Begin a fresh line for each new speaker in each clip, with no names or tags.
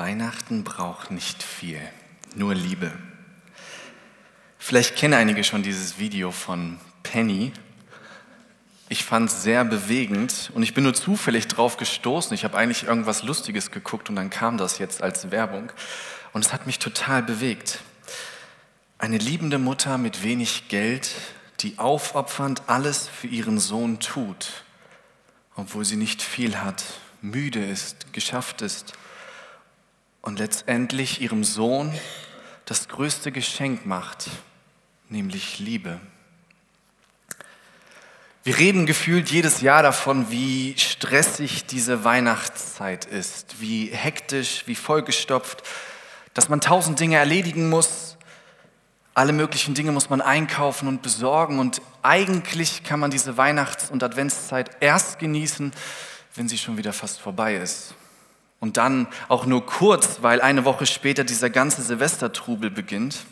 Weihnachten braucht nicht viel, nur Liebe. Vielleicht kennen einige schon dieses Video von Penny. Ich fand es sehr bewegend und ich bin nur zufällig drauf gestoßen. Ich habe eigentlich irgendwas Lustiges geguckt und dann kam das jetzt als Werbung und es hat mich total bewegt. Eine liebende Mutter mit wenig Geld, die aufopfernd alles für ihren Sohn tut, obwohl sie nicht viel hat, müde ist, geschafft ist und letztendlich ihrem Sohn das größte Geschenk macht, nämlich Liebe. Wir reden gefühlt jedes Jahr davon, wie stressig diese Weihnachtszeit ist, wie hektisch, wie vollgestopft, dass man tausend Dinge erledigen muss, alle möglichen Dinge muss man einkaufen und besorgen und eigentlich kann man diese Weihnachts- und Adventszeit erst genießen, wenn sie schon wieder fast vorbei ist. Und dann auch nur kurz, weil eine Woche später dieser ganze Silvestertrubel beginnt.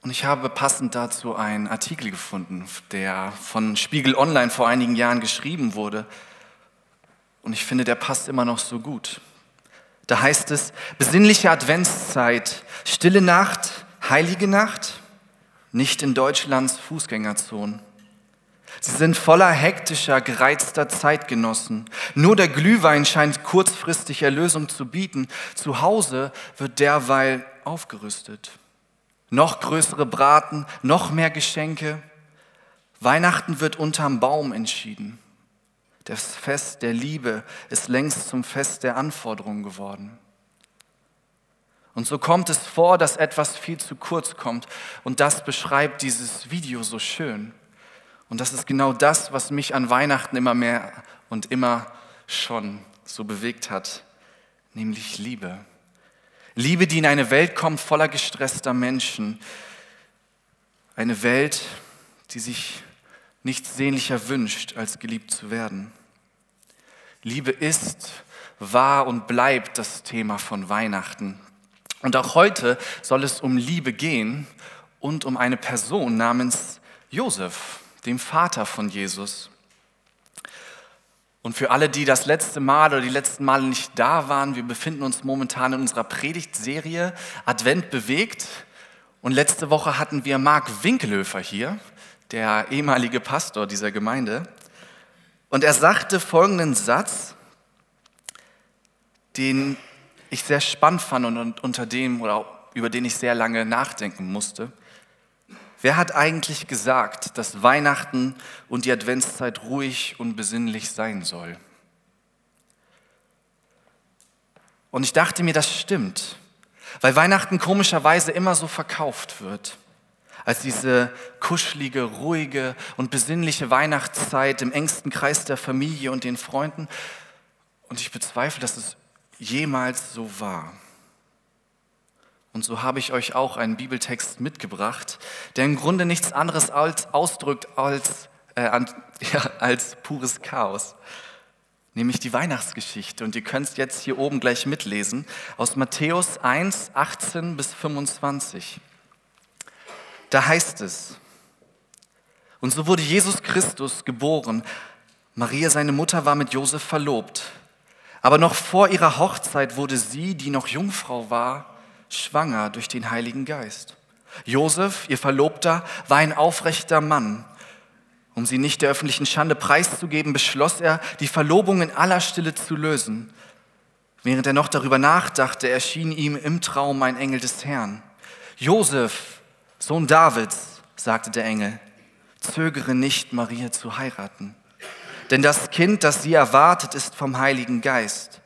Und ich habe passend dazu einen Artikel gefunden, der von Spiegel Online vor einigen Jahren geschrieben wurde. Und ich finde, der passt immer noch so gut. Da heißt es, besinnliche Adventszeit, stille Nacht, heilige Nacht, nicht in Deutschlands Fußgängerzonen. Sie sind voller hektischer, gereizter Zeitgenossen. Nur der Glühwein scheint kurzfristig Erlösung zu bieten. Zu Hause wird derweil aufgerüstet. Noch größere Braten, noch mehr Geschenke. Weihnachten wird unterm Baum entschieden. Das Fest der Liebe ist längst zum Fest der Anforderungen geworden. Und so kommt es vor, dass etwas viel zu kurz kommt. Und das beschreibt dieses Video so schön. Und das ist genau das, was mich an Weihnachten immer mehr und immer schon so bewegt hat, nämlich Liebe. Liebe, die in eine Welt kommt voller gestresster Menschen. Eine Welt, die sich nichts sehnlicher wünscht, als geliebt zu werden. Liebe ist, war und bleibt das Thema von Weihnachten. Und auch heute soll es um Liebe gehen und um eine Person namens Josef dem Vater von Jesus. Und für alle, die das letzte Mal oder die letzten Male nicht da waren, wir befinden uns momentan in unserer Predigtserie Advent bewegt. Und letzte Woche hatten wir Marc Winkelhöfer hier, der ehemalige Pastor dieser Gemeinde. Und er sagte folgenden Satz, den ich sehr spannend fand und unter dem oder über den ich sehr lange nachdenken musste. Wer hat eigentlich gesagt, dass Weihnachten und die Adventszeit ruhig und besinnlich sein soll? Und ich dachte mir, das stimmt, weil Weihnachten komischerweise immer so verkauft wird. Als diese kuschelige, ruhige und besinnliche Weihnachtszeit im engsten Kreis der Familie und den Freunden. Und ich bezweifle, dass es jemals so war. Und so habe ich euch auch einen Bibeltext mitgebracht, der im Grunde nichts anderes als ausdrückt als, äh, ja, als pures Chaos, nämlich die Weihnachtsgeschichte. Und ihr könnt es jetzt hier oben gleich mitlesen, aus Matthäus 1, 18 bis 25. Da heißt es, und so wurde Jesus Christus geboren. Maria, seine Mutter, war mit Josef verlobt. Aber noch vor ihrer Hochzeit wurde sie, die noch Jungfrau war, schwanger durch den Heiligen Geist. Josef, ihr Verlobter, war ein aufrechter Mann. Um sie nicht der öffentlichen Schande preiszugeben, beschloss er, die Verlobung in aller Stille zu lösen. Während er noch darüber nachdachte, erschien ihm im Traum ein Engel des Herrn. Josef, Sohn Davids, sagte der Engel, zögere nicht, Maria zu heiraten. Denn das Kind, das sie erwartet, ist vom Heiligen Geist.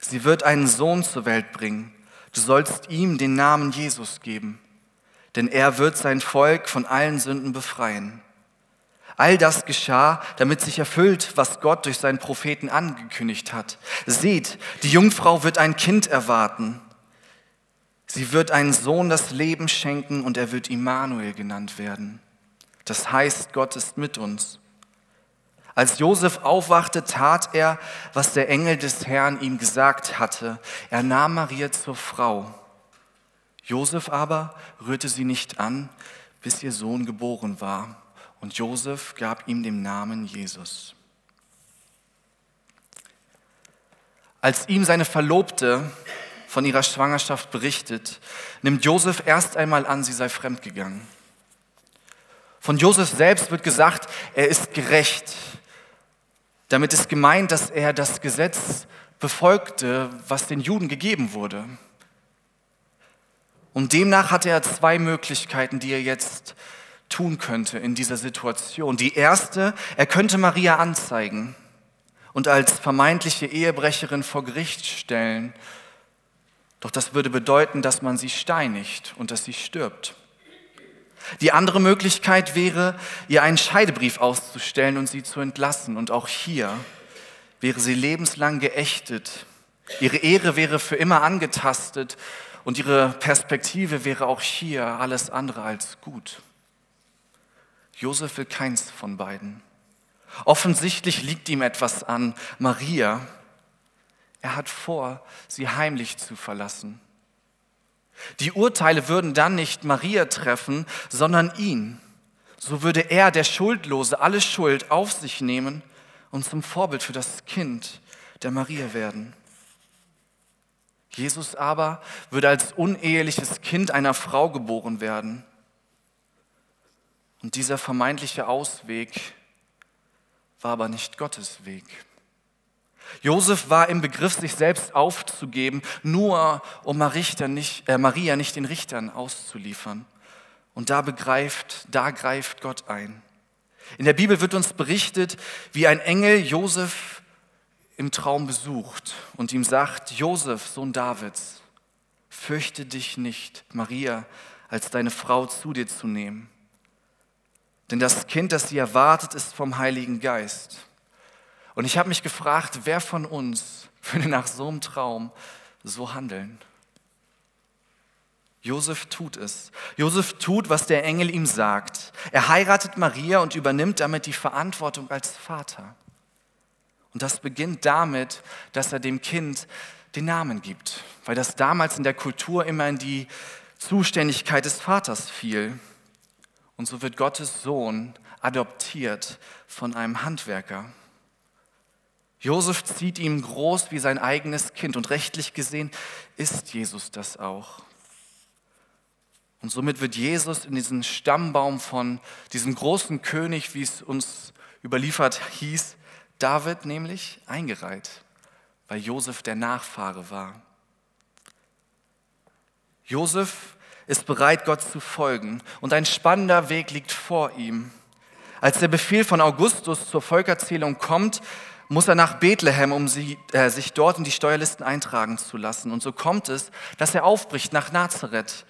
Sie wird einen Sohn zur Welt bringen Du sollst ihm den Namen Jesus geben, denn er wird sein Volk von allen Sünden befreien. All das geschah, damit sich erfüllt, was Gott durch seinen Propheten angekündigt hat. Seht, die Jungfrau wird ein Kind erwarten. Sie wird einen Sohn das Leben schenken und er wird Immanuel genannt werden. Das heißt, Gott ist mit uns. Als Josef aufwachte, tat er, was der Engel des Herrn ihm gesagt hatte. Er nahm Maria zur Frau. Josef aber rührte sie nicht an, bis ihr Sohn geboren war. Und Josef gab ihm den Namen Jesus. Als ihm seine Verlobte von ihrer Schwangerschaft berichtet, nimmt Josef erst einmal an, sie sei fremdgegangen. Von Josef selbst wird gesagt, er ist gerecht. Damit ist gemeint, dass er das Gesetz befolgte, was den Juden gegeben wurde. Und demnach hatte er zwei Möglichkeiten, die er jetzt tun könnte in dieser Situation. Die erste, er könnte Maria anzeigen und als vermeintliche Ehebrecherin vor Gericht stellen. Doch das würde bedeuten, dass man sie steinigt und dass sie stirbt. Die andere Möglichkeit wäre, ihr einen Scheidebrief auszustellen und sie zu entlassen. Und auch hier wäre sie lebenslang geächtet. Ihre Ehre wäre für immer angetastet und ihre Perspektive wäre auch hier alles andere als gut. Josef will keins von beiden. Offensichtlich liegt ihm etwas an Maria. Er hat vor, sie heimlich zu verlassen. Die Urteile würden dann nicht Maria treffen, sondern ihn. So würde er, der Schuldlose, alle Schuld auf sich nehmen und zum Vorbild für das Kind der Maria werden. Jesus aber würde als uneheliches Kind einer Frau geboren werden. Und dieser vermeintliche Ausweg war aber nicht Gottes Weg. Josef war im Begriff, sich selbst aufzugeben, nur um Maria nicht, äh, Maria nicht den Richtern auszuliefern. Und da begreift, da greift Gott ein. In der Bibel wird uns berichtet, wie ein Engel Josef im Traum besucht und ihm sagt, Josef, Sohn Davids, fürchte dich nicht, Maria als deine Frau zu dir zu nehmen denn das Kind, das sie erwartet, ist vom Heiligen Geist. Und ich habe mich gefragt, wer von uns würde nach so einem Traum so handeln? Josef tut es. Josef tut, was der Engel ihm sagt. Er heiratet Maria und übernimmt damit die Verantwortung als Vater. Und das beginnt damit, dass er dem Kind den Namen gibt, weil das damals in der Kultur immer in die Zuständigkeit des Vaters fiel. Und so wird Gottes Sohn adoptiert von einem Handwerker. Josef zieht ihm groß wie sein eigenes Kind und rechtlich gesehen ist Jesus das auch. Und somit wird Jesus in diesen Stammbaum von diesem großen König, wie es uns überliefert hieß, David nämlich eingereiht, weil Josef der Nachfahre war. Josef ist bereit, Gott zu folgen. Und ein spannender Weg liegt vor ihm. Als der Befehl von Augustus zur Volkerzählung kommt, muss er nach Bethlehem, um sie, äh, sich dort in die Steuerlisten eintragen zu lassen. Und so kommt es, dass er aufbricht nach Nazareth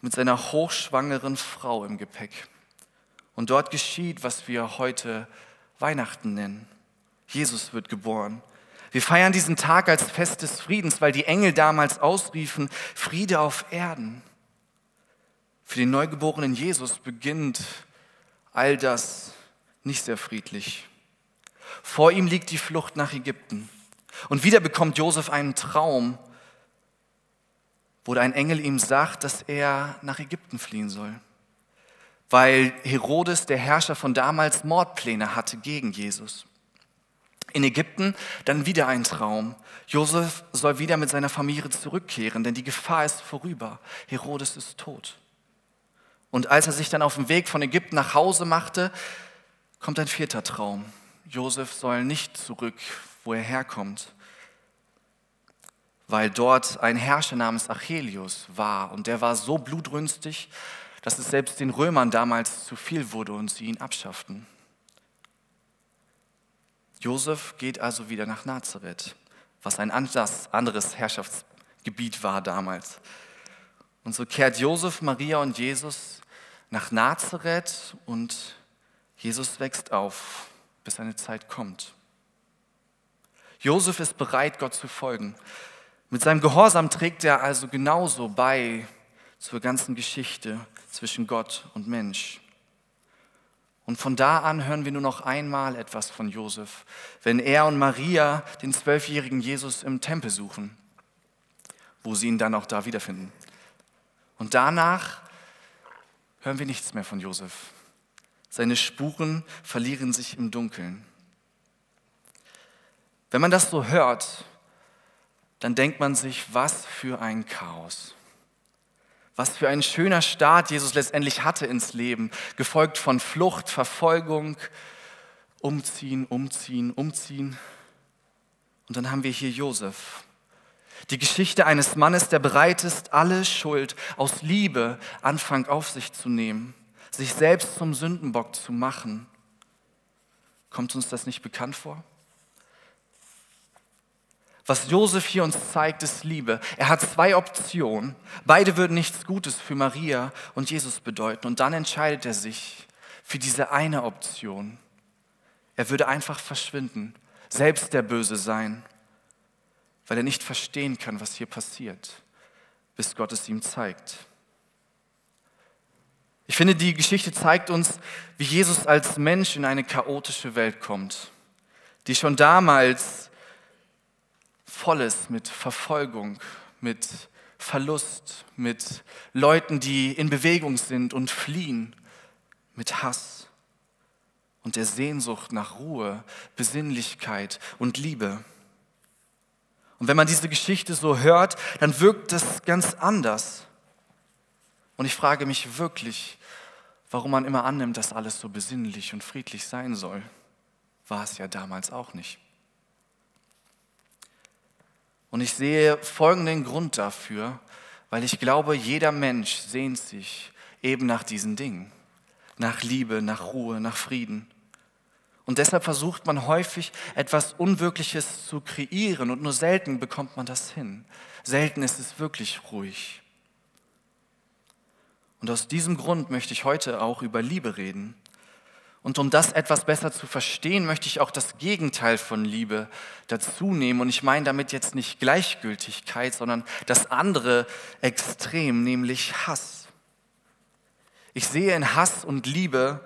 mit seiner hochschwangeren Frau im Gepäck. Und dort geschieht, was wir heute Weihnachten nennen. Jesus wird geboren. Wir feiern diesen Tag als Fest des Friedens, weil die Engel damals ausriefen, Friede auf Erden. Für den neugeborenen Jesus beginnt all das nicht sehr friedlich. Vor ihm liegt die Flucht nach Ägypten. Und wieder bekommt Josef einen Traum, wo ein Engel ihm sagt, dass er nach Ägypten fliehen soll. Weil Herodes, der Herrscher von damals, Mordpläne hatte gegen Jesus. In Ägypten dann wieder ein Traum. Josef soll wieder mit seiner Familie zurückkehren, denn die Gefahr ist vorüber. Herodes ist tot. Und als er sich dann auf dem Weg von Ägypten nach Hause machte, kommt ein vierter Traum. Josef soll nicht zurück, wo er herkommt, weil dort ein Herrscher namens Achelius war und der war so blutrünstig, dass es selbst den Römern damals zu viel wurde und sie ihn abschafften. Josef geht also wieder nach Nazareth, was ein anderes Herrschaftsgebiet war damals. Und so kehrt Josef, Maria und Jesus nach Nazareth und Jesus wächst auf, bis seine Zeit kommt. Josef ist bereit, Gott zu folgen. Mit seinem Gehorsam trägt er also genauso bei zur ganzen Geschichte zwischen Gott und Mensch. Und von da an hören wir nur noch einmal etwas von Josef, wenn er und Maria den zwölfjährigen Jesus im Tempel suchen, wo sie ihn dann auch da wiederfinden. Und danach hören wir nichts mehr von Josef. Seine Spuren verlieren sich im Dunkeln. Wenn man das so hört, dann denkt man sich, was für ein Chaos. Was für ein schöner Start Jesus letztendlich hatte ins Leben, gefolgt von Flucht, Verfolgung, umziehen, umziehen, umziehen. Und dann haben wir hier Josef. Die Geschichte eines Mannes, der bereit ist, alle Schuld aus Liebe Anfang auf sich zu nehmen, sich selbst zum Sündenbock zu machen. Kommt uns das nicht bekannt vor? Was Josef hier uns zeigt, ist Liebe. Er hat zwei Optionen. Beide würden nichts Gutes für Maria und Jesus bedeuten. Und dann entscheidet er sich für diese eine Option. Er würde einfach verschwinden, selbst der Böse sein, weil er nicht verstehen kann, was hier passiert, bis Gott es ihm zeigt. Ich finde, die Geschichte zeigt uns, wie Jesus als Mensch in eine chaotische Welt kommt, die schon damals voll ist mit Verfolgung, mit Verlust, mit Leuten, die in Bewegung sind und fliehen, mit Hass und der Sehnsucht nach Ruhe, Besinnlichkeit und Liebe. Und wenn man diese Geschichte so hört, dann wirkt das ganz anders. Und ich frage mich wirklich, warum man immer annimmt, dass alles so besinnlich und friedlich sein soll. War es ja damals auch nicht. Und ich sehe folgenden Grund dafür, weil ich glaube, jeder Mensch sehnt sich eben nach diesen Dingen, nach Liebe, nach Ruhe, nach Frieden. Und deshalb versucht man häufig etwas Unwirkliches zu kreieren und nur selten bekommt man das hin. Selten ist es wirklich ruhig. Und aus diesem Grund möchte ich heute auch über Liebe reden und um das etwas besser zu verstehen, möchte ich auch das Gegenteil von Liebe dazu nehmen. Und ich meine damit jetzt nicht Gleichgültigkeit, sondern das andere Extrem, nämlich Hass. Ich sehe in Hass und Liebe,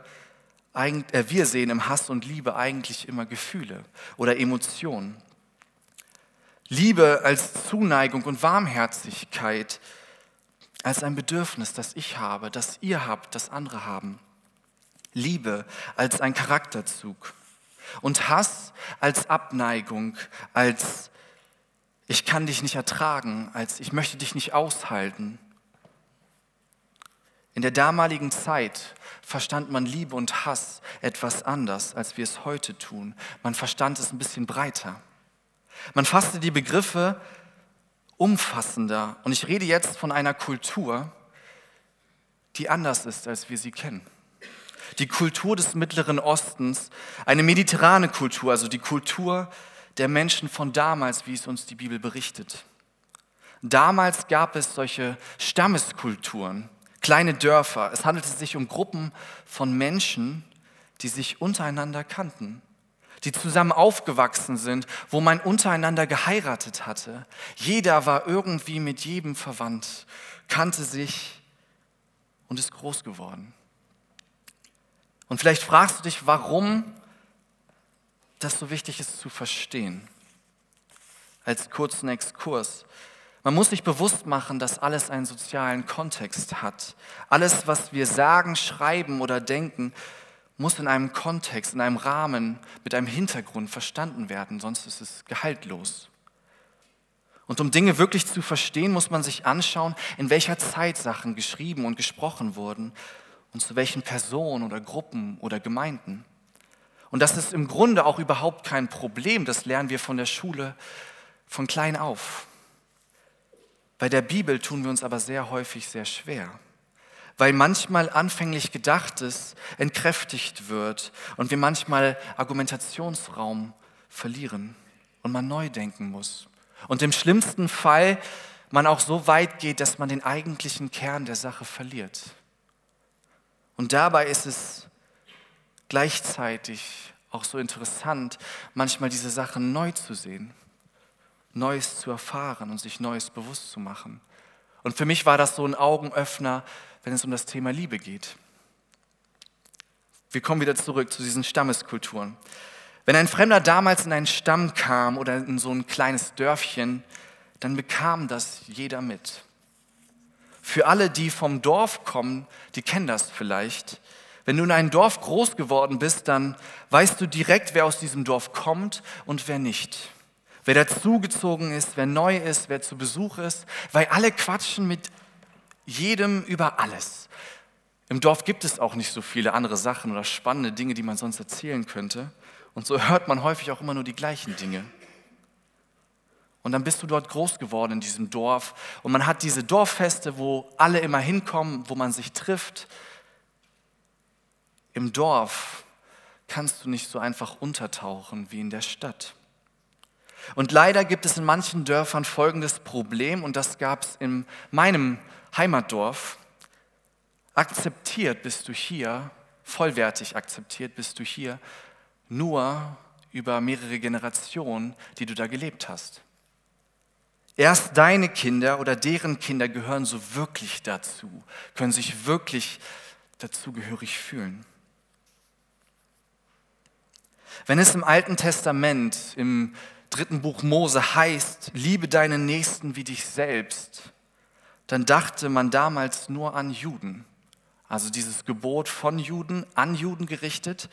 äh, wir sehen im Hass und Liebe eigentlich immer Gefühle oder Emotionen. Liebe als Zuneigung und Warmherzigkeit, als ein Bedürfnis, das ich habe, das ihr habt, das andere haben. Liebe als ein Charakterzug und Hass als Abneigung, als ich kann dich nicht ertragen, als ich möchte dich nicht aushalten. In der damaligen Zeit verstand man Liebe und Hass etwas anders, als wir es heute tun. Man verstand es ein bisschen breiter. Man fasste die Begriffe umfassender. Und ich rede jetzt von einer Kultur, die anders ist, als wir sie kennen die Kultur des Mittleren Ostens, eine mediterrane Kultur, also die Kultur der Menschen von damals, wie es uns die Bibel berichtet. Damals gab es solche Stammeskulturen, kleine Dörfer. Es handelte sich um Gruppen von Menschen, die sich untereinander kannten, die zusammen aufgewachsen sind, wo man untereinander geheiratet hatte. Jeder war irgendwie mit jedem verwandt, kannte sich und ist groß geworden. Und vielleicht fragst du dich, warum das so wichtig ist zu verstehen. Als kurzen Exkurs. Man muss sich bewusst machen, dass alles einen sozialen Kontext hat. Alles, was wir sagen, schreiben oder denken, muss in einem Kontext, in einem Rahmen, mit einem Hintergrund verstanden werden, sonst ist es gehaltlos. Und um Dinge wirklich zu verstehen, muss man sich anschauen, in welcher Zeit Sachen geschrieben und gesprochen wurden und zu welchen Personen oder Gruppen oder Gemeinden. Und das ist im Grunde auch überhaupt kein Problem, das lernen wir von der Schule von klein auf. Bei der Bibel tun wir uns aber sehr häufig sehr schwer, weil manchmal anfänglich Gedachtes entkräftigt wird und wir manchmal Argumentationsraum verlieren und man neu denken muss. Und im schlimmsten Fall man auch so weit geht, dass man den eigentlichen Kern der Sache verliert. Und dabei ist es gleichzeitig auch so interessant, manchmal diese Sachen neu zu sehen, Neues zu erfahren und sich Neues bewusst zu machen. Und für mich war das so ein Augenöffner, wenn es um das Thema Liebe geht. Wir kommen wieder zurück zu diesen Stammeskulturen. Wenn ein Fremder damals in einen Stamm kam oder in so ein kleines Dörfchen, dann bekam das jeder mit. Für alle, die vom Dorf kommen, die kennen das vielleicht. Wenn du in einem Dorf groß geworden bist, dann weißt du direkt, wer aus diesem Dorf kommt und wer nicht. wer dazugezogen ist, wer neu ist, wer zu Besuch ist, weil alle quatschen mit jedem über alles. Im Dorf gibt es auch nicht so viele andere Sachen oder spannende Dinge, die man sonst erzählen könnte. Und so hört man häufig auch immer nur die gleichen Dinge. Und dann bist du dort groß geworden in diesem Dorf. Und man hat diese Dorffeste, wo alle immer hinkommen, wo man sich trifft. Im Dorf kannst du nicht so einfach untertauchen wie in der Stadt. Und leider gibt es in manchen Dörfern folgendes Problem, und das gab es in meinem Heimatdorf. Akzeptiert bist du hier, vollwertig akzeptiert bist du hier, nur über mehrere Generationen, die du da gelebt hast. Erst deine Kinder oder deren Kinder gehören so wirklich dazu, können sich wirklich dazugehörig fühlen. Wenn es im Alten Testament, im dritten Buch Mose heißt, liebe deinen Nächsten wie dich selbst, dann dachte man damals nur an Juden. Also dieses Gebot von Juden an Juden gerichtet.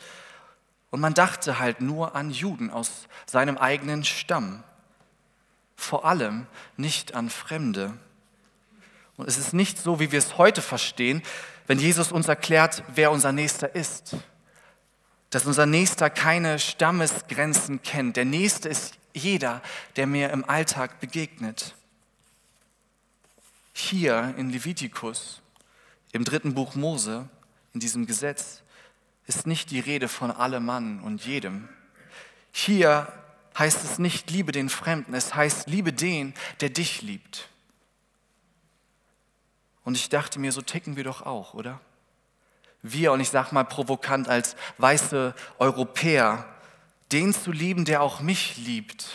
Und man dachte halt nur an Juden aus seinem eigenen Stamm. Vor allem nicht an Fremde. Und es ist nicht so, wie wir es heute verstehen, wenn Jesus uns erklärt, wer unser Nächster ist. Dass unser Nächster keine Stammesgrenzen kennt. Der Nächste ist jeder, der mir im Alltag begegnet. Hier in Levitikus, im dritten Buch Mose, in diesem Gesetz, ist nicht die Rede von allem Mann und jedem. Hier heißt es nicht, liebe den Fremden, es heißt, liebe den, der dich liebt. Und ich dachte mir, so ticken wir doch auch, oder? Wir, und ich sage mal provokant als weiße Europäer, den zu lieben, der auch mich liebt,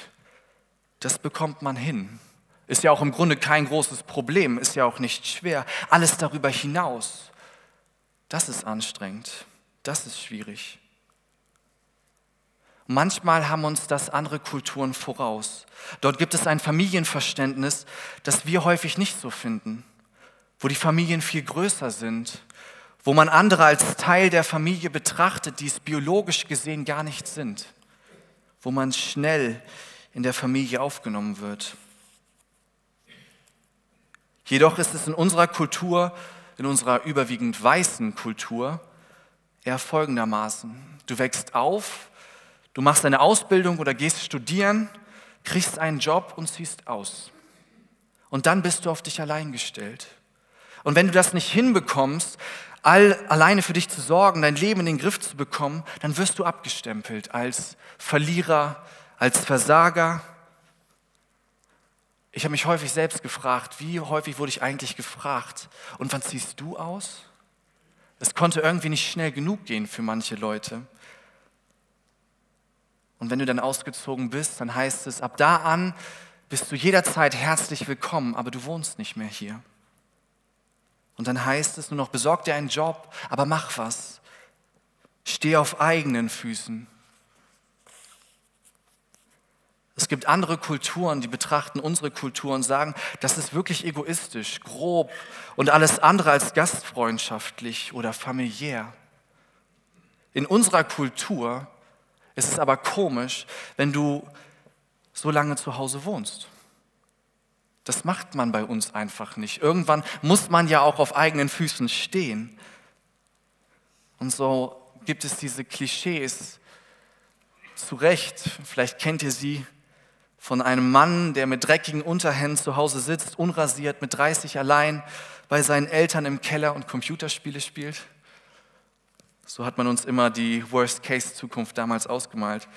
das bekommt man hin. Ist ja auch im Grunde kein großes Problem, ist ja auch nicht schwer. Alles darüber hinaus, das ist anstrengend, das ist schwierig. Manchmal haben uns das andere Kulturen voraus. Dort gibt es ein Familienverständnis, das wir häufig nicht so finden, wo die Familien viel größer sind, wo man andere als Teil der Familie betrachtet, die es biologisch gesehen gar nicht sind, wo man schnell in der Familie aufgenommen wird. Jedoch ist es in unserer Kultur, in unserer überwiegend weißen Kultur, eher folgendermaßen. Du wächst auf, du machst eine Ausbildung oder gehst studieren, kriegst einen Job und ziehst aus. Und dann bist du auf dich allein gestellt. Und wenn du das nicht hinbekommst, all, alleine für dich zu sorgen, dein Leben in den Griff zu bekommen, dann wirst du abgestempelt als Verlierer, als Versager, ich habe mich häufig selbst gefragt, wie häufig wurde ich eigentlich gefragt, und wann ziehst du aus? Es konnte irgendwie nicht schnell genug gehen für manche Leute. Und wenn du dann ausgezogen bist, dann heißt es, ab da an bist du jederzeit herzlich willkommen, aber du wohnst nicht mehr hier. Und dann heißt es nur noch, besorg dir einen Job, aber mach was. Steh auf eigenen Füßen. Es gibt andere Kulturen, die betrachten unsere Kultur und sagen, das ist wirklich egoistisch, grob und alles andere als gastfreundschaftlich oder familiär. In unserer Kultur ist es aber komisch, wenn du so lange zu Hause wohnst. Das macht man bei uns einfach nicht. Irgendwann muss man ja auch auf eigenen Füßen stehen. Und so gibt es diese Klischees, zu Recht, vielleicht kennt ihr sie, von einem Mann, der mit dreckigen Unterhemden zu Hause sitzt, unrasiert, mit 30 allein bei seinen Eltern im Keller und Computerspiele spielt. So hat man uns immer die Worst-Case-Zukunft damals ausgemalt.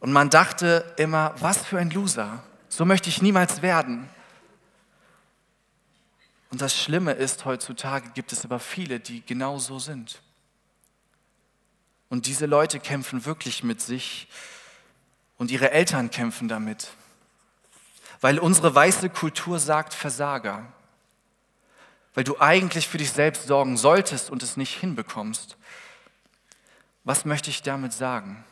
Und man dachte immer, was für ein Loser. So möchte ich niemals werden. Und das Schlimme ist, heutzutage gibt es aber viele, die genau so sind. Und diese Leute kämpfen wirklich mit sich und ihre Eltern kämpfen damit, weil unsere weiße Kultur sagt Versager, weil du eigentlich für dich selbst sorgen solltest und es nicht hinbekommst. Was möchte ich damit sagen?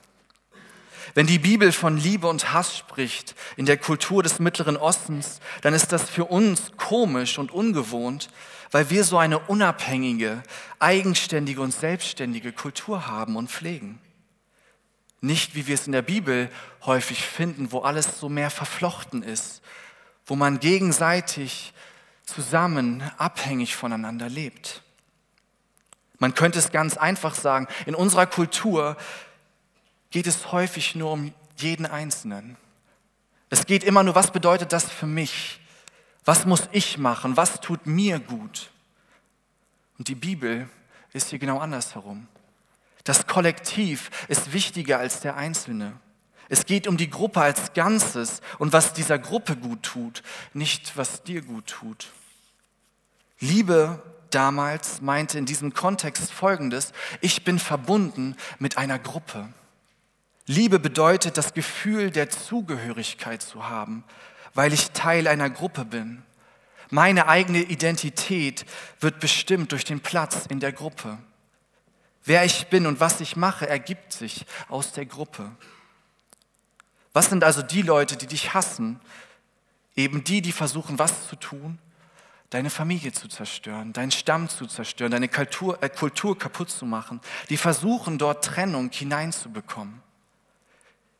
Wenn die Bibel von Liebe und Hass spricht in der Kultur des Mittleren Ostens, dann ist das für uns komisch und ungewohnt, weil wir so eine unabhängige, eigenständige und selbstständige Kultur haben und pflegen. Nicht, wie wir es in der Bibel häufig finden, wo alles so mehr verflochten ist, wo man gegenseitig zusammen abhängig voneinander lebt. Man könnte es ganz einfach sagen, in unserer Kultur geht es häufig nur um jeden Einzelnen. Es geht immer nur, was bedeutet das für mich? Was muss ich machen? Was tut mir gut? Und die Bibel ist hier genau andersherum. Das Kollektiv ist wichtiger als der Einzelne. Es geht um die Gruppe als Ganzes und was dieser Gruppe gut tut, nicht was dir gut tut. Liebe damals meinte in diesem Kontext Folgendes, ich bin verbunden mit einer Gruppe. Liebe bedeutet das Gefühl der Zugehörigkeit zu haben, weil ich Teil einer Gruppe bin. Meine eigene Identität wird bestimmt durch den Platz in der Gruppe. Wer ich bin und was ich mache, ergibt sich aus der Gruppe. Was sind also die Leute, die dich hassen? Eben die, die versuchen, was zu tun? Deine Familie zu zerstören, deinen Stamm zu zerstören, deine Kultur, äh, Kultur kaputt zu machen. Die versuchen, dort Trennung hineinzubekommen.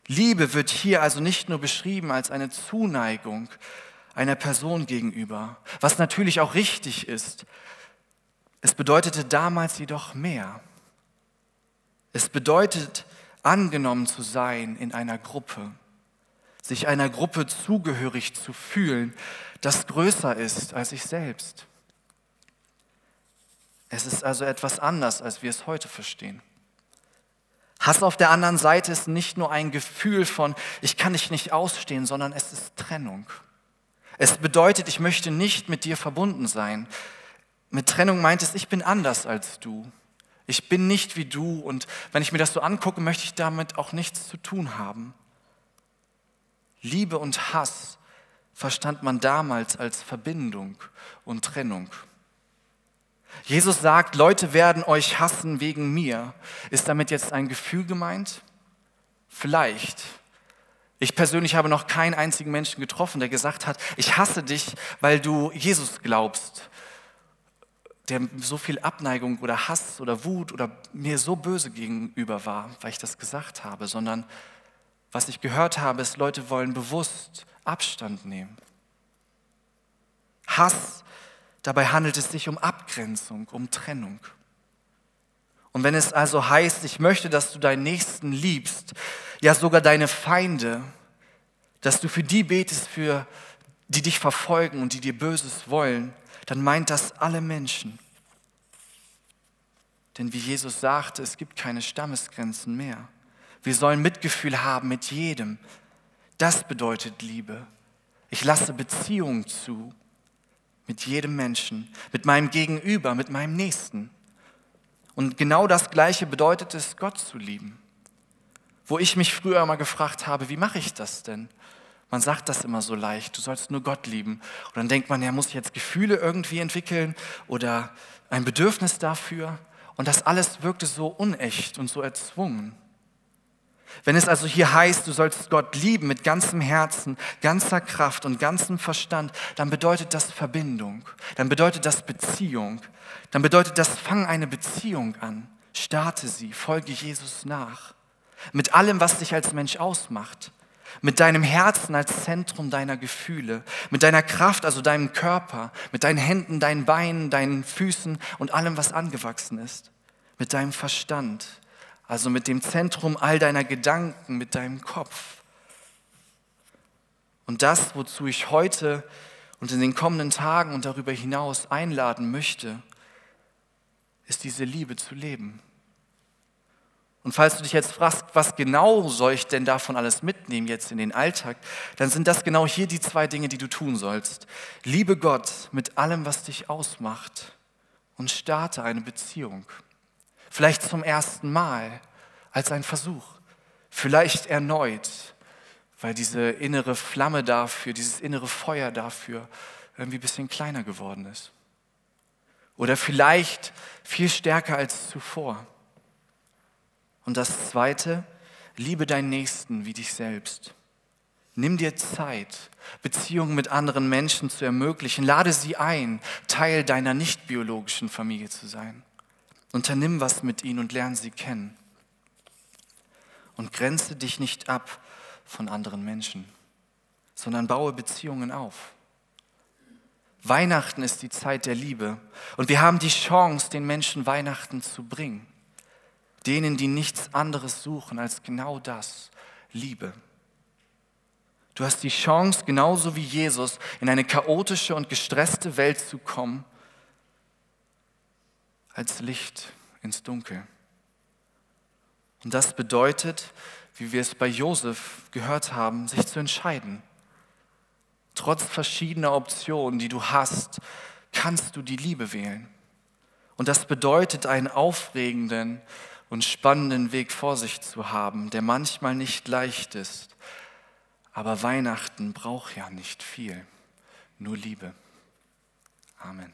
Liebe wird hier also nicht nur beschrieben als eine Zuneigung einer Person gegenüber, was natürlich auch richtig ist. Es bedeutete damals jedoch mehr. Es bedeutet, angenommen zu sein in einer Gruppe, sich einer Gruppe zugehörig zu fühlen, das größer ist als ich selbst. Es ist also etwas anders, als wir es heute verstehen. Hass auf der anderen Seite ist nicht nur ein Gefühl von, ich kann dich nicht ausstehen, sondern es ist Trennung. Es bedeutet, ich möchte nicht mit dir verbunden sein. Mit Trennung meint es, ich bin anders als du. Ich bin nicht wie du und wenn ich mir das so angucke, möchte ich damit auch nichts zu tun haben. Liebe und Hass verstand man damals als Verbindung und Trennung. Jesus sagt, Leute werden euch hassen wegen mir. Ist damit jetzt ein Gefühl gemeint? Vielleicht. Ich persönlich habe noch keinen einzigen Menschen getroffen, der gesagt hat, ich hasse dich, weil du Jesus glaubst, der so viel Abneigung oder Hass oder Wut oder mir so böse gegenüber war, weil ich das gesagt habe, sondern was ich gehört habe, ist, Leute wollen bewusst Abstand nehmen. Hass Dabei handelt es sich um Abgrenzung, um Trennung. Und wenn es also heißt, ich möchte, dass du deinen Nächsten liebst, ja sogar deine Feinde, dass du für die betest, für die dich verfolgen und die dir Böses wollen, dann meint das alle Menschen. Denn wie Jesus sagte, es gibt keine Stammesgrenzen mehr. Wir sollen Mitgefühl haben mit jedem. Das bedeutet Liebe. Ich lasse Beziehung zu mit jedem Menschen, mit meinem Gegenüber, mit meinem Nächsten. Und genau das Gleiche bedeutet es, Gott zu lieben. Wo ich mich früher mal gefragt habe, wie mache ich das denn? Man sagt das immer so leicht, du sollst nur Gott lieben. Und dann denkt man, ja, muss ich jetzt Gefühle irgendwie entwickeln oder ein Bedürfnis dafür? Und das alles wirkte so unecht und so erzwungen. Wenn es also hier heißt, du sollst Gott lieben mit ganzem Herzen, ganzer Kraft und ganzem Verstand, dann bedeutet das Verbindung, dann bedeutet das Beziehung, dann bedeutet das, fang eine Beziehung an, starte sie, folge Jesus nach. Mit allem, was dich als Mensch ausmacht, mit deinem Herzen als Zentrum deiner Gefühle, mit deiner Kraft, also deinem Körper, mit deinen Händen, deinen Beinen, deinen Füßen und allem, was angewachsen ist, mit deinem Verstand, also mit dem Zentrum all deiner Gedanken, mit deinem Kopf. Und das, wozu ich heute und in den kommenden Tagen und darüber hinaus einladen möchte, ist diese Liebe zu leben. Und falls du dich jetzt fragst, was genau soll ich denn davon alles mitnehmen jetzt in den Alltag, dann sind das genau hier die zwei Dinge, die du tun sollst. Liebe Gott mit allem, was dich ausmacht und starte eine Beziehung. Vielleicht zum ersten Mal als ein Versuch. Vielleicht erneut, weil diese innere Flamme dafür, dieses innere Feuer dafür irgendwie ein bisschen kleiner geworden ist. Oder vielleicht viel stärker als zuvor. Und das Zweite, liebe deinen Nächsten wie dich selbst. Nimm dir Zeit, Beziehungen mit anderen Menschen zu ermöglichen. Lade sie ein, Teil deiner nicht biologischen Familie zu sein. Unternimm was mit ihnen und lerne sie kennen. und grenze dich nicht ab von anderen Menschen, sondern baue Beziehungen auf. Weihnachten ist die Zeit der Liebe und wir haben die Chance, den Menschen Weihnachten zu bringen. Denen, die nichts anderes suchen als genau das, Liebe. Du hast die Chance, genauso wie Jesus, in eine chaotische und gestresste Welt zu kommen, als Licht ins Dunkel. Und das bedeutet, wie wir es bei Josef gehört haben, sich zu entscheiden. Trotz verschiedener Optionen, die du hast, kannst du die Liebe wählen. Und das bedeutet, einen aufregenden und spannenden Weg vor sich zu haben, der manchmal nicht leicht ist. Aber Weihnachten braucht ja nicht viel, nur Liebe. Amen.